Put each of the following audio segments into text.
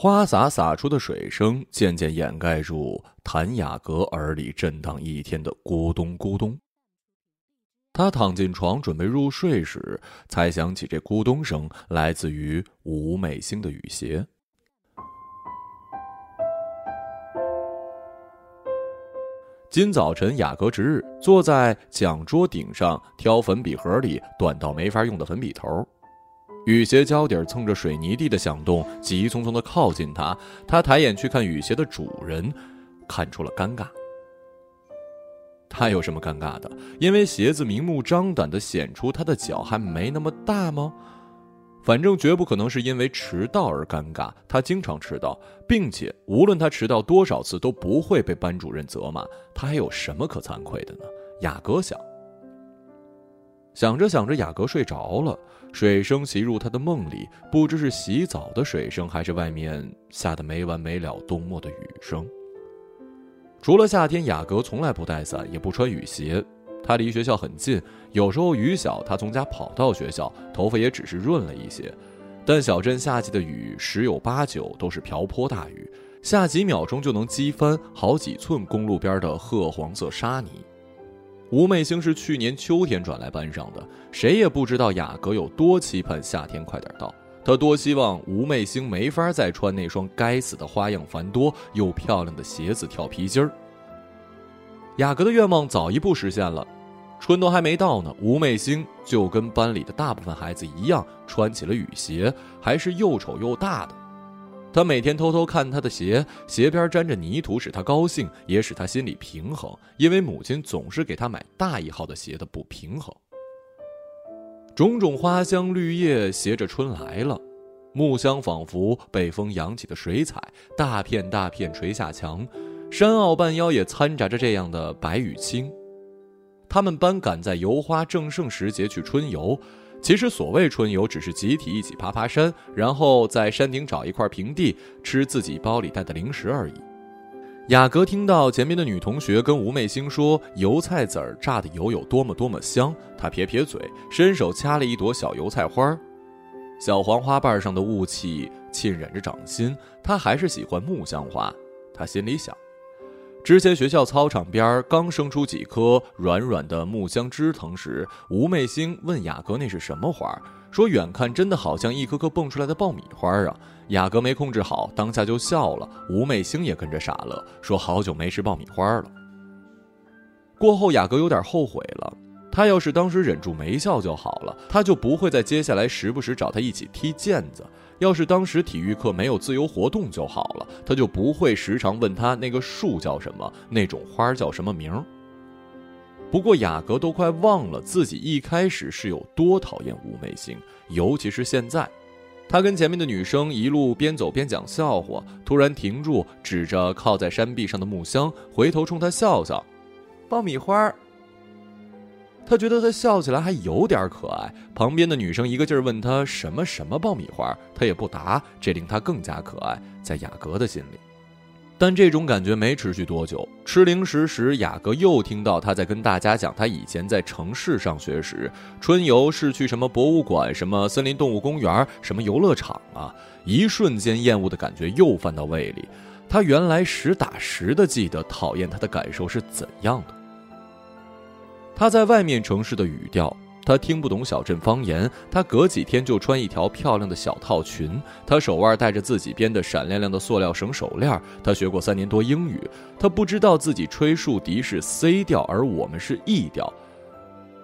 花洒洒出的水声渐渐掩盖住谭雅阁耳里震荡一天的咕咚咕咚。他躺进床准备入睡时，才想起这咕咚声来自于吴美星的雨鞋。今早晨雅阁值日，坐在讲桌顶上挑粉笔盒里短到没法用的粉笔头。雨鞋胶底蹭着水泥地的响动，急匆匆的靠近他。他抬眼去看雨鞋的主人，看出了尴尬。他有什么尴尬的？因为鞋子明目张胆的显出他的脚还没那么大吗？反正绝不可能是因为迟到而尴尬。他经常迟到，并且无论他迟到多少次都不会被班主任责骂。他还有什么可惭愧的呢？雅阁想。想着想着，雅阁睡着了。水声袭入他的梦里，不知是洗澡的水声，还是外面下的没完没了冬末的雨声。除了夏天，雅阁从来不带伞，也不穿雨鞋。他离学校很近，有时候雨小，他从家跑到学校，头发也只是润了一些。但小镇夏季的雨，十有八九都是瓢泼大雨，下几秒钟就能击翻好几寸公路边的褐黄色沙泥。吴美星是去年秋天转来班上的，谁也不知道雅阁有多期盼夏天快点到，他多希望吴美星没法再穿那双该死的花样繁多又漂亮的鞋子跳皮筋儿。雅阁的愿望早一步实现了，春都还没到呢，吴美星就跟班里的大部分孩子一样，穿起了雨鞋，还是又丑又大的。他每天偷偷看他的鞋，鞋边沾着泥土，使他高兴，也使他心里平衡。因为母亲总是给他买大一号的鞋的不平衡。种种花香绿叶携着春来了，木香仿佛被风扬起的水彩，大片大片垂下墙，山坳半腰也掺杂着这样的白与青。他们班赶在油花正盛时节去春游。其实所谓春游，只是集体一起爬爬山，然后在山顶找一块平地吃自己包里带的零食而已。雅阁听到前面的女同学跟吴媚星说油菜籽儿榨的油有多么多么香，她撇撇嘴，伸手掐了一朵小油菜花儿，小黄花瓣上的雾气浸染着掌心。她还是喜欢木香花，她心里想。之前学校操场边刚生出几棵软软的木香枝藤时，吴媚星问雅阁那是什么花，说远看真的好像一颗颗蹦出来的爆米花啊。雅阁没控制好，当下就笑了。吴媚星也跟着傻了，说好久没吃爆米花了。过后雅阁有点后悔了，他要是当时忍住没笑就好了，他就不会在接下来时不时找他一起踢毽子。要是当时体育课没有自由活动就好了，他就不会时常问他那个树叫什么，那种花叫什么名。不过雅阁都快忘了自己一开始是有多讨厌吴美星，尤其是现在，他跟前面的女生一路边走边讲笑话，突然停住，指着靠在山壁上的木箱，回头冲他笑笑，爆米花。他觉得他笑起来还有点可爱。旁边的女生一个劲儿问他什么什么爆米花，他也不答，这令他更加可爱。在雅阁的心里，但这种感觉没持续多久。吃零食时，雅阁又听到他在跟大家讲他以前在城市上学时，春游是去什么博物馆、什么森林动物公园、什么游乐场啊！一瞬间，厌恶的感觉又翻到胃里。他原来实打实的记得讨厌他的感受是怎样的。他在外面城市的语调，他听不懂小镇方言。他隔几天就穿一条漂亮的小套裙。他手腕戴着自己编的闪亮亮的塑料绳手链。他学过三年多英语。他不知道自己吹竖笛是 C 调，而我们是 E 调。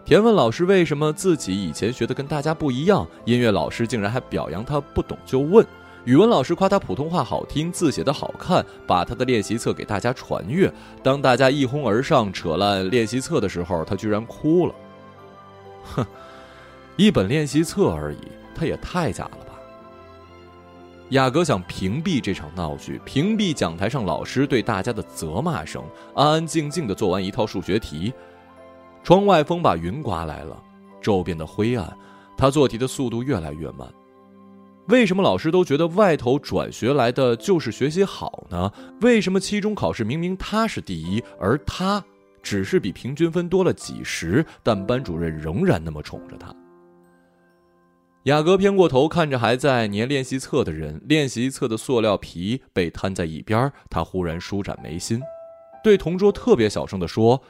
田问老师为什么自己以前学的跟大家不一样，音乐老师竟然还表扬他不懂就问。语文老师夸他普通话好听，字写得好看，把他的练习册给大家传阅。当大家一哄而上扯烂练习册的时候，他居然哭了。哼，一本练习册而已，他也太假了吧！雅阁想屏蔽这场闹剧，屏蔽讲台上老师对大家的责骂声，安安静静的做完一套数学题。窗外风把云刮来了，骤变得灰暗，他做题的速度越来越慢。为什么老师都觉得外头转学来的就是学习好呢？为什么期中考试明明他是第一，而他只是比平均分多了几十，但班主任仍然那么宠着他？雅阁偏过头看着还在粘练习册的人，练习册的塑料皮被摊在一边，他忽然舒展眉心，对同桌特别小声地说：“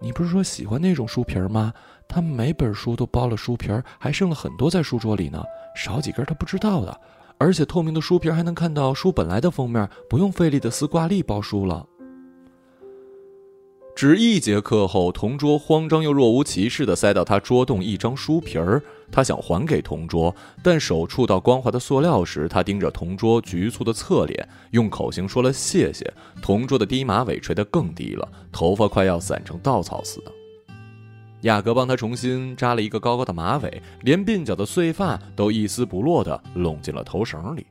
你不是说喜欢那种书皮吗？他每本书都包了书皮，还剩了很多在书桌里呢，少几根他不知道的。而且透明的书皮还能看到书本来的封面，不用费力的撕挂历包书了。”只一节课后，同桌慌张又若无其事地塞到他桌洞一张书皮儿，他想还给同桌，但手触到光滑的塑料时，他盯着同桌局促的侧脸，用口型说了谢谢。同桌的低马尾垂得更低了，头发快要散成稻草似的。雅阁帮他重新扎了一个高高的马尾，连鬓角的碎发都一丝不落地拢进了头绳里。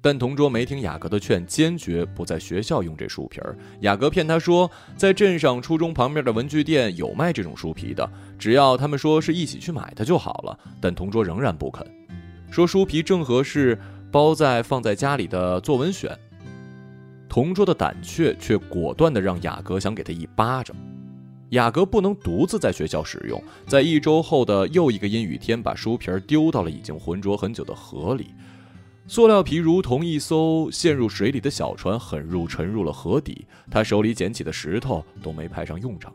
但同桌没听雅阁的劝，坚决不在学校用这书皮儿。雅阁骗他说，在镇上初中旁边的文具店有卖这种书皮的，只要他们说是一起去买的就好了。但同桌仍然不肯，说书皮正合适包在放在家里的作文选。同桌的胆怯却果断地让雅阁想给他一巴掌。雅阁不能独自在学校使用，在一周后的又一个阴雨天，把书皮丢到了已经浑浊很久的河里。塑料皮如同一艘陷入水里的小船，狠入沉入了河底。他手里捡起的石头都没派上用场。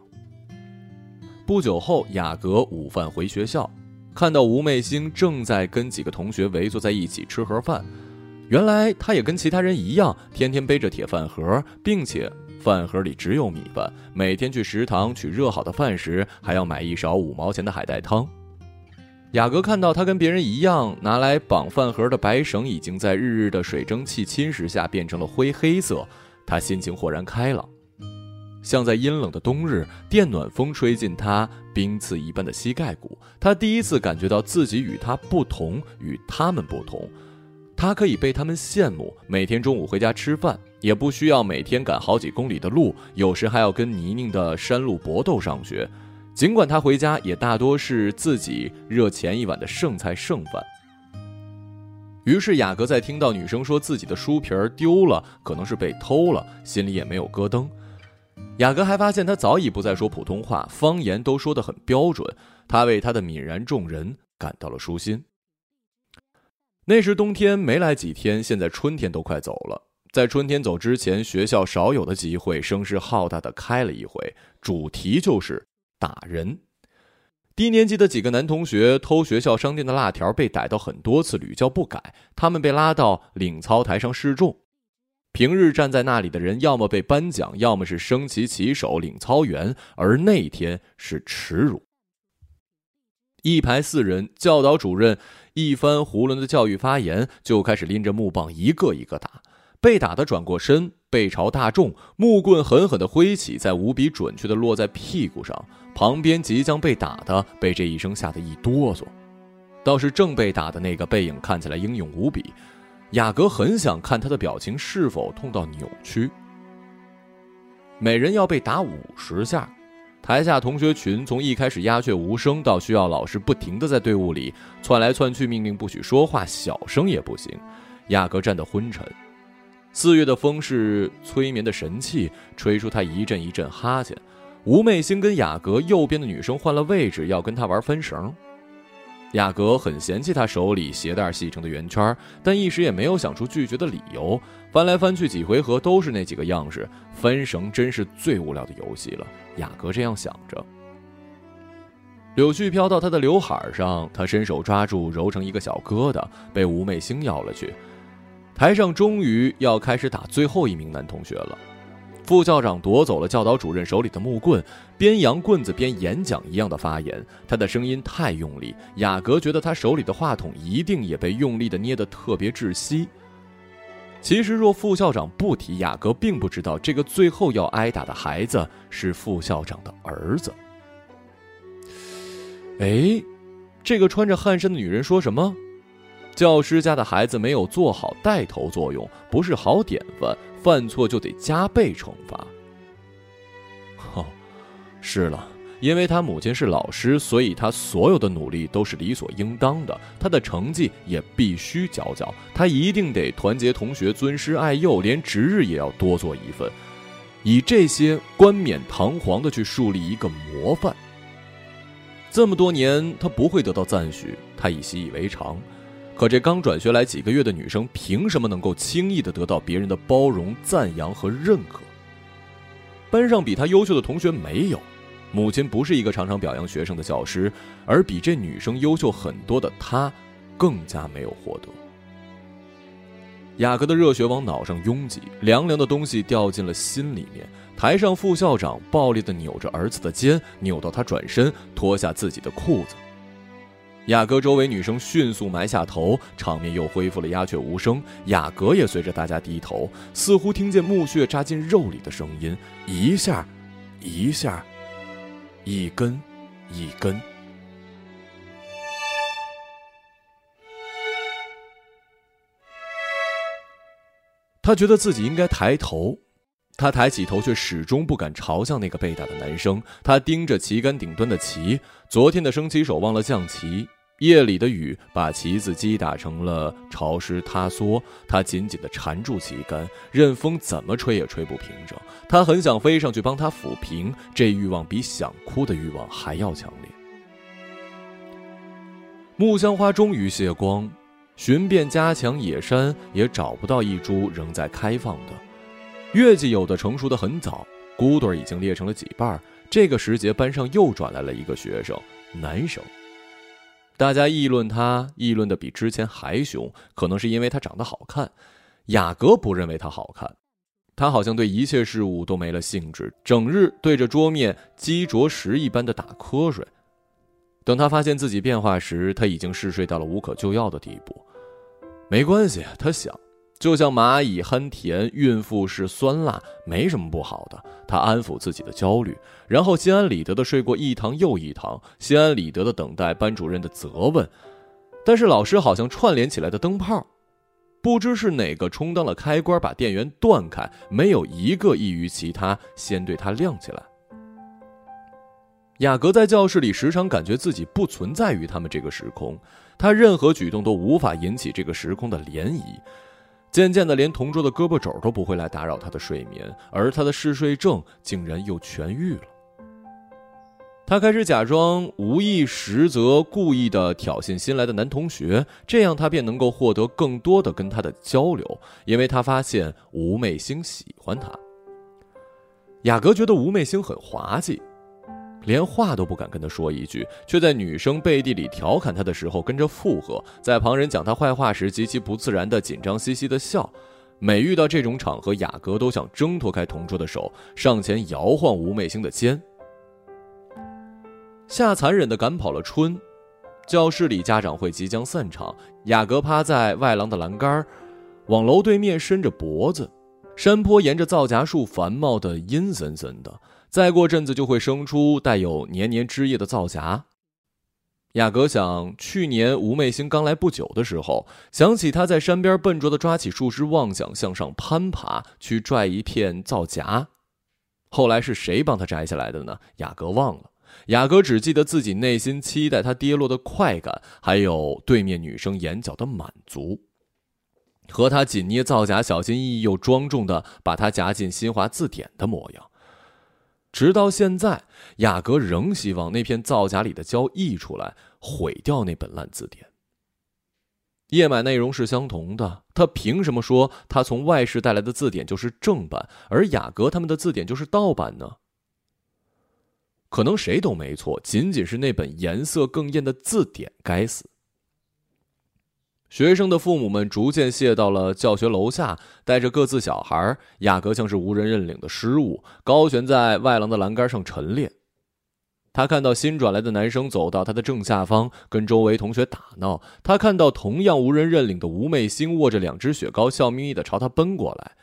不久后，雅阁午饭回学校，看到吴媚星正在跟几个同学围坐在一起吃盒饭。原来，他也跟其他人一样，天天背着铁饭盒，并且饭盒里只有米饭。每天去食堂取热好的饭时，还要买一勺五毛钱的海带汤。雅阁看到他跟别人一样拿来绑饭盒的白绳已经在日日的水蒸气侵蚀下变成了灰黑色，他心情豁然开朗，像在阴冷的冬日，电暖风吹进他冰刺一般的膝盖骨。他第一次感觉到自己与他不同，与他们不同。他可以被他们羡慕，每天中午回家吃饭，也不需要每天赶好几公里的路，有时还要跟泥泞的山路搏斗上学。尽管他回家也大多是自己热前一晚的剩菜剩饭。于是雅阁在听到女生说自己的书皮儿丢了，可能是被偷了，心里也没有咯噔。雅阁还发现他早已不再说普通话，方言都说得很标准。他为他的泯然众人感到了舒心。那时冬天没来几天，现在春天都快走了。在春天走之前，学校少有的机会，声势浩大的开了一回，主题就是。打人，低年级的几个男同学偷学校商店的辣条，被逮到很多次，屡教不改。他们被拉到领操台上示众。平日站在那里的人，要么被颁奖，要么是升旗旗手、领操员，而那天是耻辱。一排四人，教导主任一番囫囵的教育发言，就开始拎着木棒一个一个打。被打的转过身，背朝大众，木棍狠狠地挥起，在无比准确地落在屁股上。旁边即将被打的被这一声吓得一哆嗦，倒是正被打的那个背影看起来英勇无比。雅阁很想看他的表情是否痛到扭曲。每人要被打五十下，台下同学群从一开始鸦雀无声，到需要老师不停地在队伍里窜来窜去，命令不许说话，小声也不行。雅阁站得昏沉。四月的风是催眠的神器，吹出他一阵一阵哈欠。吴媚星跟雅阁右边的女生换了位置，要跟他玩分绳。雅阁很嫌弃他手里鞋带系成的圆圈，但一时也没有想出拒绝的理由。翻来翻去几回合都是那几个样式，分绳真是最无聊的游戏了。雅阁这样想着。柳絮飘到他的刘海上，他伸手抓住，揉成一个小疙瘩，被吴媚星要了去。台上终于要开始打最后一名男同学了。副校长夺走了教导主任手里的木棍，边扬棍子边演讲一样的发言。他的声音太用力，雅阁觉得他手里的话筒一定也被用力的捏得特别窒息。其实，若副校长不提，雅阁并不知道这个最后要挨打的孩子是副校长的儿子。哎，这个穿着汗衫的女人说什么？教师家的孩子没有做好带头作用，不是好典范。犯错就得加倍惩罚。哦，是了，因为他母亲是老师，所以他所有的努力都是理所应当的。他的成绩也必须佼佼，他一定得团结同学，尊师爱幼，连值日也要多做一份，以这些冠冕堂皇的去树立一个模范。这么多年，他不会得到赞许，他已习以为常。可这刚转学来几个月的女生，凭什么能够轻易的得到别人的包容、赞扬和认可？班上比她优秀的同学没有，母亲不是一个常常表扬学生的教师，而比这女生优秀很多的她，更加没有获得。雅阁的热血往脑上拥挤，凉凉的东西掉进了心里面。台上副校长暴力的扭着儿子的肩，扭到他转身脱下自己的裤子。雅阁周围女生迅速埋下头，场面又恢复了鸦雀无声。雅阁也随着大家低头，似乎听见木屑扎进肉里的声音，一下，一下，一根，一根。他觉得自己应该抬头。他抬起头，却始终不敢朝向那个被打的男生。他盯着旗杆顶端的旗，昨天的升旗手忘了降旗，夜里的雨把旗子击打成了潮湿塌缩。他紧紧地缠住旗杆，任风怎么吹也吹不平整。他很想飞上去帮他抚平，这欲望比想哭的欲望还要强烈。木香花终于谢光，寻遍家墙野山，也找不到一株仍在开放的。月季有的成熟的很早，骨朵已经裂成了几瓣。这个时节，班上又转来了一个学生，男生。大家议论他，议论的比之前还凶，可能是因为他长得好看。雅阁不认为他好看，他好像对一切事物都没了兴致，整日对着桌面积着石一般的打瞌睡。等他发现自己变化时，他已经嗜睡到了无可救药的地步。没关系，他想。就像蚂蚁憨甜，孕妇是酸辣，没什么不好的。他安抚自己的焦虑，然后心安理得的睡过一堂又一堂，心安理得的等待班主任的责问。但是老师好像串联起来的灯泡，不知是哪个充当了开关，把电源断开，没有一个异于其他，先对他亮起来。雅阁在教室里时常感觉自己不存在于他们这个时空，他任何举动都无法引起这个时空的涟漪。渐渐的，连同桌的胳膊肘都不会来打扰他的睡眠，而他的嗜睡症竟然又痊愈了。他开始假装无意，实则故意的挑衅新来的男同学，这样他便能够获得更多的跟他的交流，因为他发现吴媚星喜欢他。雅阁觉得吴媚星很滑稽。连话都不敢跟他说一句，却在女生背地里调侃他的时候跟着附和，在旁人讲他坏话时极其不自然的紧张兮兮的笑。每遇到这种场合，雅阁都想挣脱开同桌的手，上前摇晃吴媚星的肩。夏残忍的赶跑了春，教室里家长会即将散场，雅阁趴在外廊的栏杆，往楼对面伸着脖子。山坡沿着皂荚树繁茂的阴森森的。再过阵子就会生出带有黏黏枝叶的皂荚。雅阁想，去年吴媚星刚来不久的时候，想起他在山边笨拙地抓起树枝，妄想向上攀爬去拽一片皂荚。后来是谁帮他摘下来的呢？雅阁忘了。雅阁只记得自己内心期待它跌落的快感，还有对面女生眼角的满足，和他紧捏皂荚，小心翼翼又庄重地把它夹进新华字典的模样。直到现在，雅阁仍希望那片造假里的胶溢出来，毁掉那本烂字典。页码内容是相同的，他凭什么说他从外市带来的字典就是正版，而雅阁他们的字典就是盗版呢？可能谁都没错，仅仅是那本颜色更艳的字典该死。学生的父母们逐渐卸到了教学楼下，带着各自小孩。雅阁像是无人认领的失物，高悬在外廊的栏杆上陈列。他看到新转来的男生走到他的正下方，跟周围同学打闹。他看到同样无人认领的吴媚星握着两只雪糕，笑眯眯的朝他奔过来。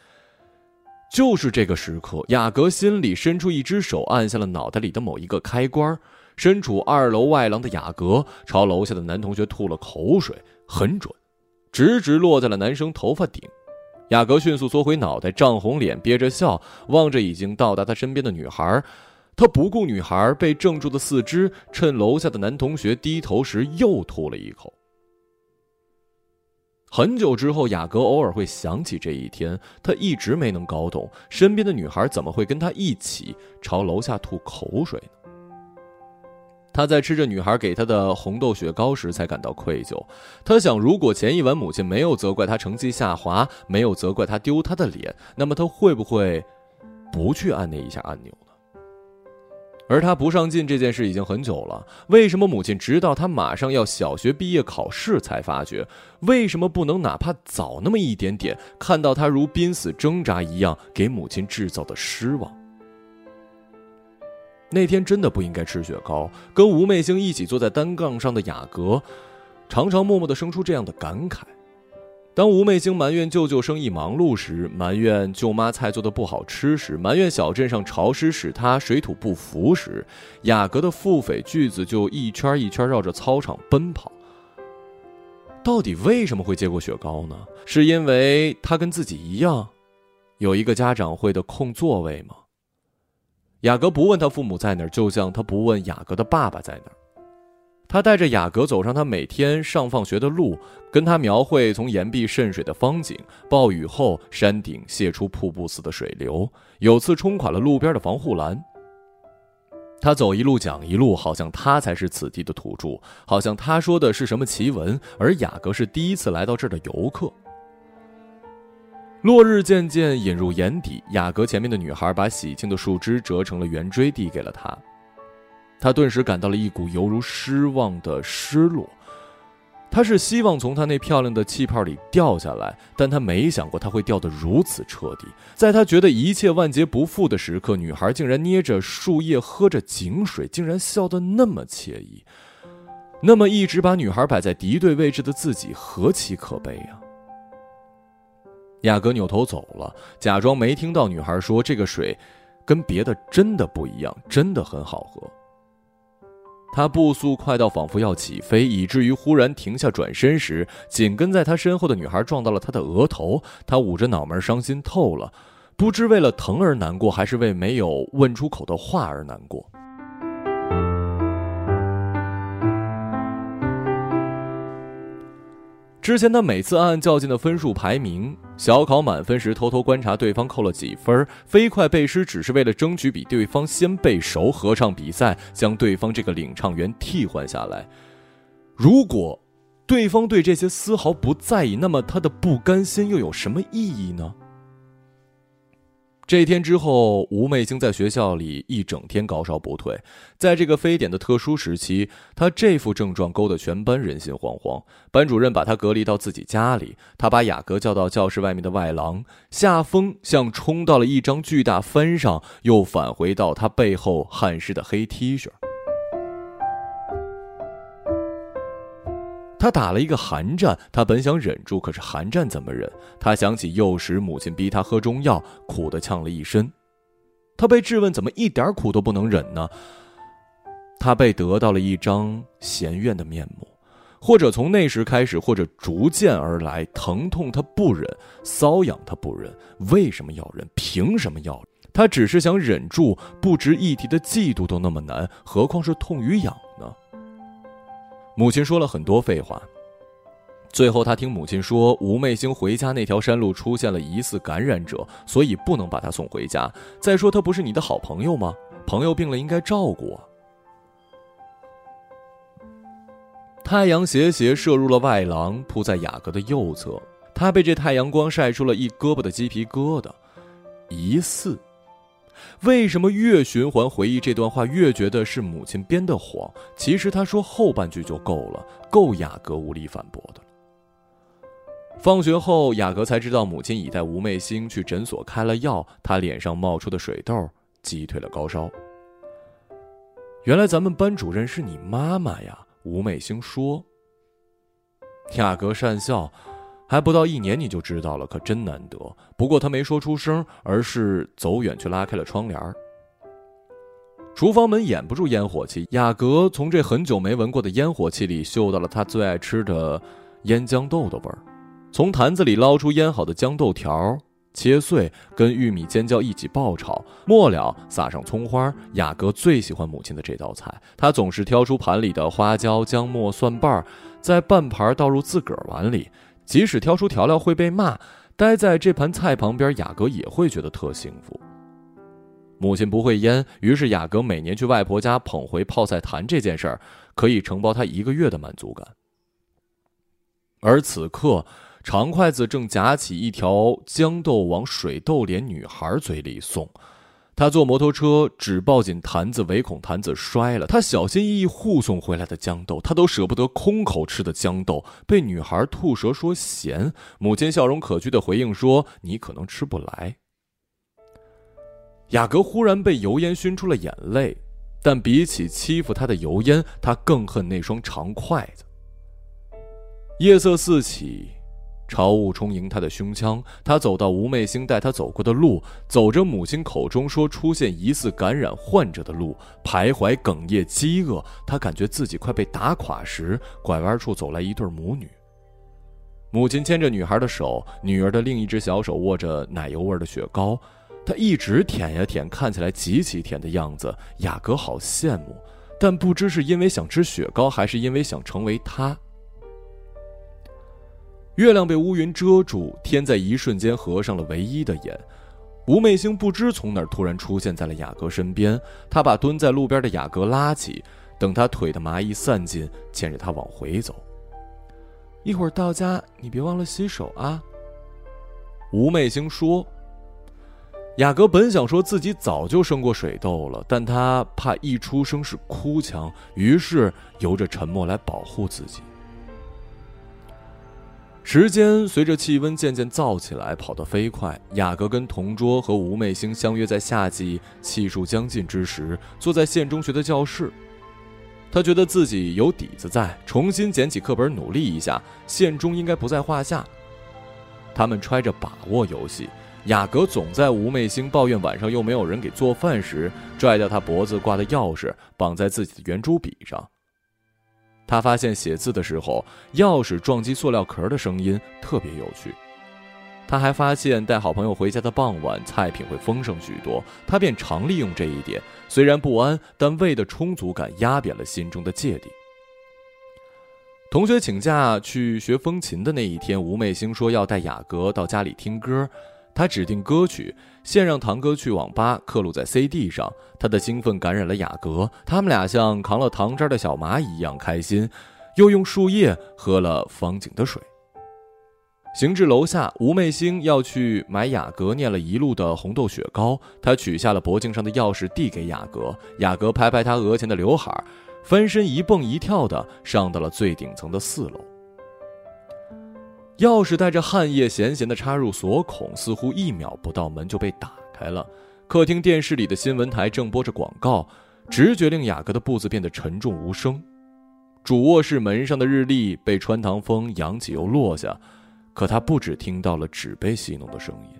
就是这个时刻，雅阁心里伸出一只手，按下了脑袋里的某一个开关。身处二楼外廊的雅阁朝楼下的男同学吐了口水，很准。直直落在了男生头发顶，雅阁迅速缩回脑袋，涨红脸，憋着笑，望着已经到达他身边的女孩。他不顾女孩被怔住的四肢，趁楼下的男同学低头时又吐了一口。很久之后，雅阁偶尔会想起这一天，他一直没能搞懂身边的女孩怎么会跟他一起朝楼下吐口水呢？他在吃着女孩给他的红豆雪糕时才感到愧疚。他想，如果前一晚母亲没有责怪他成绩下滑，没有责怪他丢他的脸，那么他会不会不去按那一下按钮呢？而他不上进这件事已经很久了，为什么母亲直到他马上要小学毕业考试才发觉？为什么不能哪怕早那么一点点看到他如濒死挣扎一样给母亲制造的失望？那天真的不应该吃雪糕。跟吴媚星一起坐在单杠上的雅阁，常常默默的生出这样的感慨。当吴媚星埋怨舅舅生意忙碌时，埋怨舅妈菜做的不好吃时，埋怨小镇上潮湿使他水土不服时，雅阁的腹诽句子就一圈一圈绕着操场奔跑。到底为什么会接过雪糕呢？是因为他跟自己一样，有一个家长会的空座位吗？雅阁不问他父母在哪儿，就像他不问雅阁的爸爸在哪儿。他带着雅阁走上他每天上放学的路，跟他描绘从岩壁渗水的风景。暴雨后，山顶泄出瀑布似的水流，有次冲垮了路边的防护栏。他走一路讲一路，好像他才是此地的土著，好像他说的是什么奇闻，而雅阁是第一次来到这儿的游客。落日渐渐隐入眼底，雅阁前面的女孩把喜庆的树枝折成了圆锥，递给了他。他顿时感到了一股犹如失望的失落。他是希望从他那漂亮的气泡里掉下来，但他没想过他会掉得如此彻底。在他觉得一切万劫不复的时刻，女孩竟然捏着树叶，喝着井水，竟然笑得那么惬意。那么一直把女孩摆在敌对位置的自己，何其可悲呀！雅阁扭头走了，假装没听到女孩说：“这个水，跟别的真的不一样，真的很好喝。”他步速快到仿佛要起飞，以至于忽然停下转身时，紧跟在他身后的女孩撞到了他的额头。他捂着脑门，伤心透了，不知为了疼而难过，还是为没有问出口的话而难过。之前他每次暗暗较劲的分数排名，小考满分时偷偷观察对方扣了几分，飞快背诗只是为了争取比对方先背熟，合唱比赛将对方这个领唱员替换下来。如果对方对这些丝毫不在意，那么他的不甘心又有什么意义呢？这天之后，吴媚星在学校里一整天高烧不退。在这个非典的特殊时期，她这副症状勾得全班人心惶惶。班主任把她隔离到自己家里，他把雅阁叫到教室外面的外廊。夏风像冲到了一张巨大帆上，又返回到他背后汗湿的黑 T 恤。他打了一个寒战，他本想忍住，可是寒战怎么忍？他想起幼时母亲逼他喝中药，苦的呛了一身。他被质问怎么一点苦都不能忍呢？他被得到了一张嫌怨的面目，或者从那时开始，或者逐渐而来，疼痛他不忍，瘙痒他不忍。为什么要忍？凭什么要？他只是想忍住，不值一提的嫉妒都那么难，何况是痛与痒？母亲说了很多废话。最后，他听母亲说，吴媚星回家那条山路出现了疑似感染者，所以不能把他送回家。再说，他不是你的好朋友吗？朋友病了应该照顾啊。太阳斜斜射入了外廊，铺在雅阁的右侧，他被这太阳光晒出了一胳膊的鸡皮疙瘩。疑似。为什么越循环回忆这段话，越觉得是母亲编的谎？其实他说后半句就够了，够雅阁无力反驳的。放学后，雅阁才知道母亲已带吴媚星去诊所开了药，他脸上冒出的水痘击退了高烧。原来咱们班主任是你妈妈呀，吴媚星说。雅阁讪笑。还不到一年你就知道了，可真难得。不过他没说出声，而是走远去拉开了窗帘儿厨房门掩不住烟火气，雅阁从这很久没闻过的烟火气里嗅到了他最爱吃的腌豇豆的味儿，从坛子里捞出腌好的豇豆条，切碎，跟玉米尖椒一起爆炒，末了撒上葱花。雅阁最喜欢母亲的这道菜，他总是挑出盘里的花椒、姜末、蒜瓣，在半盘倒入自个儿碗里。即使挑出调料会被骂，待在这盘菜旁边，雅阁也会觉得特幸福。母亲不会腌，于是雅阁每年去外婆家捧回泡菜坛这件事儿，可以承包他一个月的满足感。而此刻，长筷子正夹起一条豇豆往水豆脸女孩嘴里送。他坐摩托车，只抱紧坛子，唯恐坛子摔了。他小心翼翼护送回来的豇豆，他都舍不得空口吃的豇豆，被女孩吐舌说咸。母亲笑容可掬的回应说：“你可能吃不来。”雅阁忽然被油烟熏出了眼泪，但比起欺负他的油烟，他更恨那双长筷子。夜色四起。朝雾充盈他的胸腔，他走到吴媚星带他走过的路，走着母亲口中说出现疑似感染患者的路，徘徊哽咽饥饿。他感觉自己快被打垮时，拐弯处走来一对母女。母亲牵着女孩的手，女儿的另一只小手握着奶油味的雪糕，她一直舔呀舔，看起来极其甜的样子。雅阁好羡慕，但不知是因为想吃雪糕，还是因为想成为她。月亮被乌云遮住，天在一瞬间合上了唯一的眼。吴媚星不知从哪儿突然出现在了雅阁身边，他把蹲在路边的雅阁拉起，等他腿的麻意散尽，牵着他往回走。一会儿到家，你别忘了洗手啊。吴媚星说。雅阁本想说自己早就生过水痘了，但他怕一出生是哭腔，于是由着沉默来保护自己。时间随着气温渐渐燥起来，跑得飞快。雅阁跟同桌和吴媚星相约在夏季气数将近之时，坐在县中学的教室。他觉得自己有底子在，重新捡起课本努力一下，县中应该不在话下。他们揣着把握游戏，雅阁总在吴媚星抱怨晚上又没有人给做饭时，拽掉他脖子挂的钥匙，绑在自己的圆珠笔上。他发现写字的时候，钥匙撞击塑料壳的声音特别有趣。他还发现带好朋友回家的傍晚，菜品会丰盛许多。他便常利用这一点，虽然不安，但胃的充足感压扁了心中的芥蒂。同学请假去学风琴的那一天，吴美星说要带雅阁到家里听歌。他指定歌曲，先让堂哥去网吧刻录在 CD 上。他的兴奋感染了雅阁，他们俩像扛了糖渣的小蚂蚁一样开心，又用树叶喝了方景的水。行至楼下，吴媚星要去买雅阁念了一路的红豆雪糕。他取下了脖颈上的钥匙，递给雅阁。雅阁拍拍他额前的刘海，翻身一蹦一跳的上到了最顶层的四楼。钥匙带着汗液咸咸的插入锁孔，似乎一秒不到，门就被打开了。客厅电视里的新闻台正播着广告，直觉令雅阁的步子变得沉重无声。主卧室门上的日历被穿堂风扬起又落下，可他不止听到了纸杯戏弄的声音。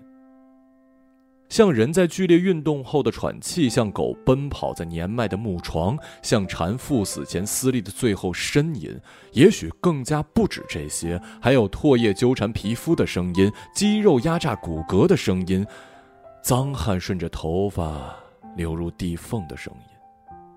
像人在剧烈运动后的喘气，像狗奔跑在年迈的木床，像蝉赴死前撕裂的最后呻吟。也许更加不止这些，还有唾液纠缠皮肤的声音，肌肉压榨骨骼的声音，脏汗顺着头发流入地缝的声音。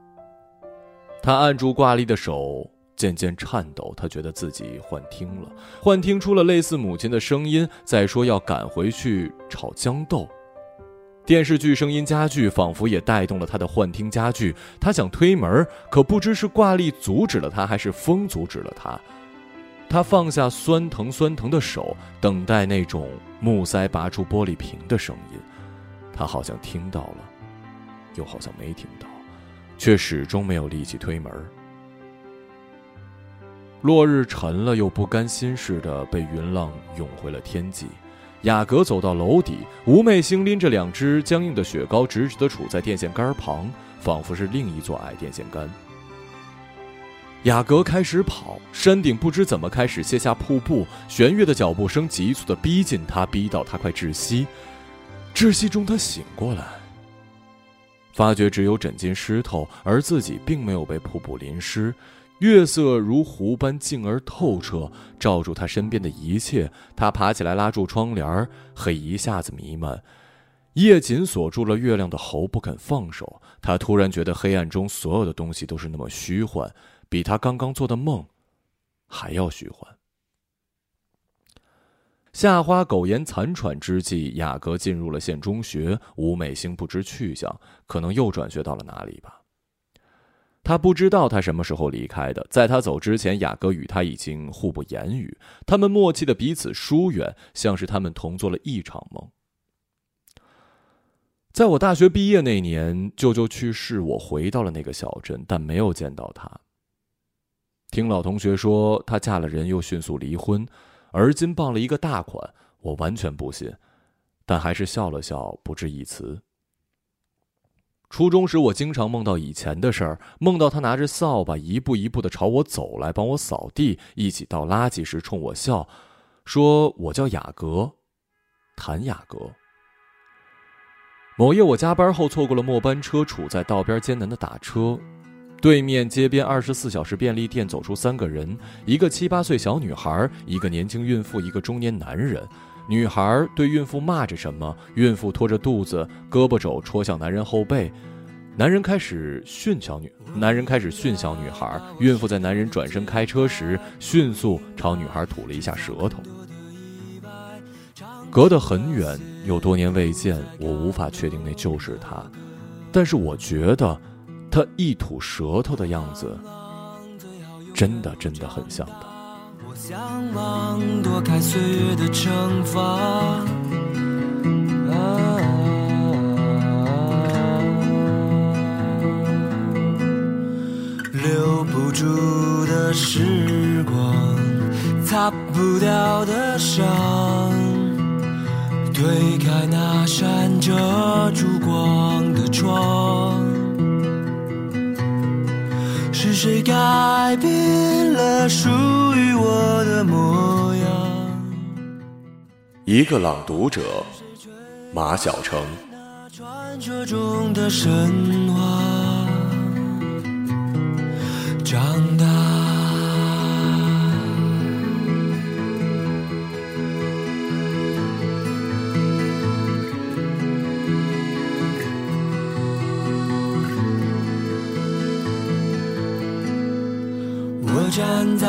他按住挂历的手渐渐颤抖，他觉得自己幻听了，幻听出了类似母亲的声音，在说要赶回去炒豇豆。电视剧声音加剧，仿佛也带动了他的幻听加剧。他想推门，可不知是挂历阻止了他，还是风阻止了他。他放下酸疼酸疼的手，等待那种木塞拔出玻璃瓶的声音。他好像听到了，又好像没听到，却始终没有力气推门。落日沉了，又不甘心似的被云浪涌回了天际。雅阁走到楼底，吴媚星拎着两只僵硬的雪糕，直直地杵在电线杆旁，仿佛是另一座矮电线杆。雅阁开始跑，山顶不知怎么开始卸下瀑布，弦月的脚步声急促地逼近他，逼到他快窒息。窒息中，他醒过来，发觉只有枕巾湿透，而自己并没有被瀑布淋湿。月色如湖般静而透彻，照住他身边的一切。他爬起来，拉住窗帘，黑一下子弥漫，夜紧锁住了月亮的喉，不肯放手。他突然觉得黑暗中所有的东西都是那么虚幻，比他刚刚做的梦还要虚幻。夏花苟延残喘之际，雅阁进入了县中学。吴美星不知去向，可能又转学到了哪里吧。他不知道他什么时候离开的。在他走之前，雅各与他已经互不言语，他们默契的彼此疏远，像是他们同做了一场梦。在我大学毕业那年，舅舅去世，我回到了那个小镇，但没有见到他。听老同学说，她嫁了人又迅速离婚。而今傍了一个大款，我完全不信，但还是笑了笑，不置一词。初中时，我经常梦到以前的事儿，梦到他拿着扫把一步一步的朝我走来，帮我扫地，一起倒垃圾时冲我笑，说我叫雅阁，谭雅阁。某夜我加班后错过了末班车，处在道边艰难的打车。对面街边二十四小时便利店走出三个人，一个七八岁小女孩，一个年轻孕妇，一个中年男人。女孩对孕妇骂着什么，孕妇拖着肚子，胳膊肘戳向男人后背。男人开始训小女，男人开始训小女孩。孕妇在男人转身开车时，迅速朝女孩吐了一下舌头。隔得很远，有多年未见，我无法确定那就是他，但是我觉得。他一吐舌头的样子，真的真的很像他。我向往躲开岁月的惩罚，留不住的时光，擦不掉的伤，推开那扇遮住光的窗。是谁改变了属于我的模样？一个朗读者，马晓成。传说中的神话，长大。站在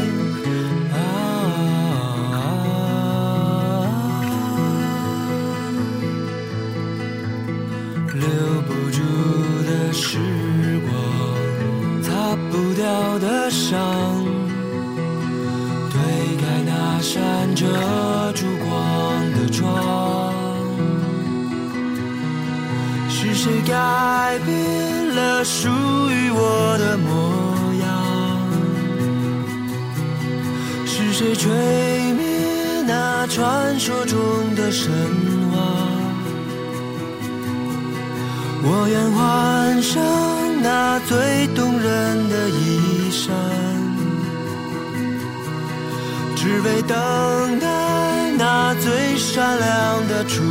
遮住光的窗，是谁改变了属于我的模样？是谁吹灭那传说中的神话？我愿换上那最动人的衣裳。只为等待那最闪亮的出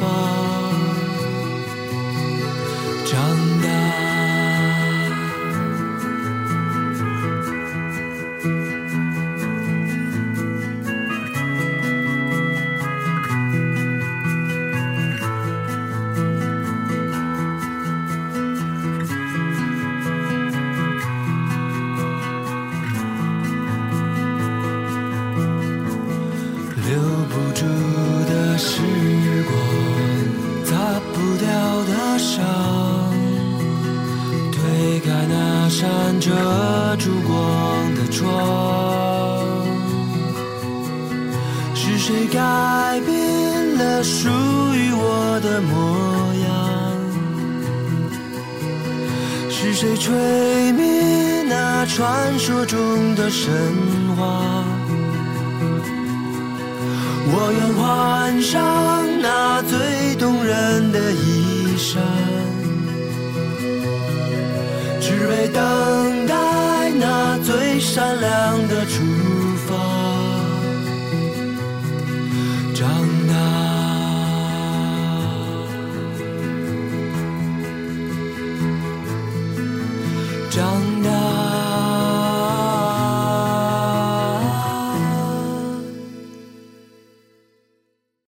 发。在那扇遮住光的窗是谁改变了属于我的模样？是谁吹灭那传说中的神话？我愿换上那最动人的衣裳？只为等待那最闪亮的出